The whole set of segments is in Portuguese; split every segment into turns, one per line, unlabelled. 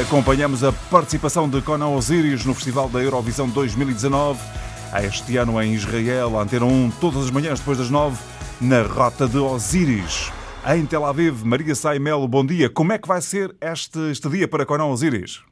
Acompanhamos a participação de Conan Osiris no Festival da Eurovisão 2019. Este ano em Israel, a Antena 1, todas as manhãs depois das 9, na Rota de Osiris. Em Tel Aviv, Maria Saimelo, bom dia. Como é que vai ser este, este dia para Conan Osiris?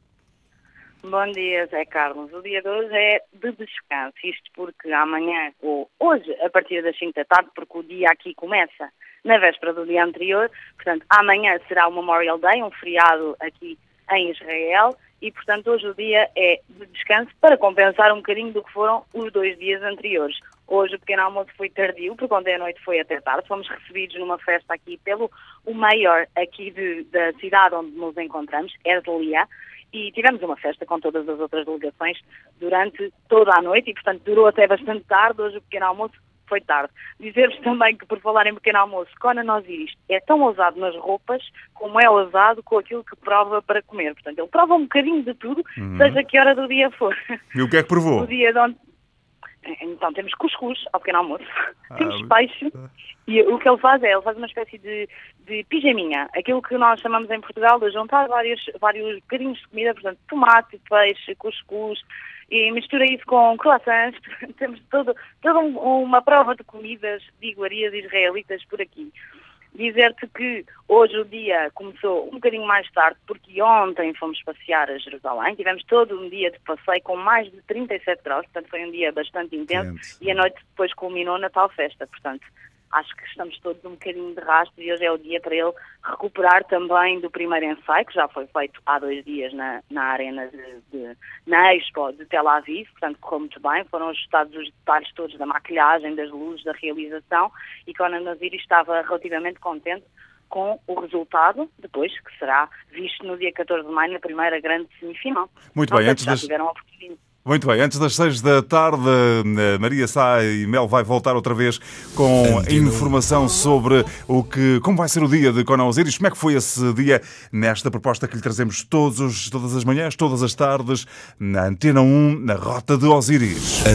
Bom dia, Zé Carlos. O dia de hoje é de descanso. Isto porque amanhã, ou hoje, a partir das 5 da tarde, porque o dia aqui começa na véspera do dia anterior, portanto, amanhã será o Memorial Day, um feriado aqui em Israel, e, portanto, hoje o dia é de descanso para compensar um bocadinho do que foram os dois dias anteriores. Hoje o pequeno almoço foi tardio, porque ontem à noite foi até tarde. Fomos recebidos numa festa aqui pelo o maior aqui de, da cidade onde nos encontramos, Erdelia, e tivemos uma festa com todas as outras delegações durante toda a noite e, portanto, durou até bastante tarde. Hoje o pequeno almoço foi tarde. Dizer-vos também que, por falar em pequeno almoço, Conan Osiris é tão ousado nas roupas como é ousado com aquilo que prova para comer. Portanto, ele prova um bocadinho de tudo, uhum. seja que hora do dia for.
E o que é que provou?
O dia de onde... Então, temos cuscuz ao pequeno almoço, ah, temos peixe, e o que ele faz é, ele faz uma espécie de, de pijaminha, aquilo que nós chamamos em Portugal de juntar vários, vários bocadinhos de comida, portanto, tomate, peixe, cuscuz, e mistura isso com croissants, temos todo, toda uma prova de comidas de iguarias israelitas por aqui. Dizer-te que hoje o dia começou um bocadinho mais tarde, porque ontem fomos passear a Jerusalém, tivemos todo um dia de passeio com mais de 37 graus, portanto foi um dia bastante intenso, e a noite depois culminou na tal festa, portanto acho que estamos todos um bocadinho de rastro e hoje é o dia para ele recuperar também do primeiro ensaio, que já foi feito há dois dias na, na arena de, de, na Expo de Tel Aviv, portanto correu muito bem, foram ajustados os detalhes todos da maquilhagem, das luzes, da realização. E Conan Naziri estava relativamente contente com o resultado, depois, que será visto no dia 14 de maio, na primeira grande semifinal.
Muito Não bem, antes das... tiveram a oportunidade muito bem, antes das seis da tarde, eh, Maria Sá e Mel vai voltar outra vez com informação sobre o que, como vai ser o dia de Conan Osiris, como é que foi esse dia nesta proposta que lhe trazemos todos, todas as manhãs, todas as tardes, na Antena 1, na Rota de Osiris.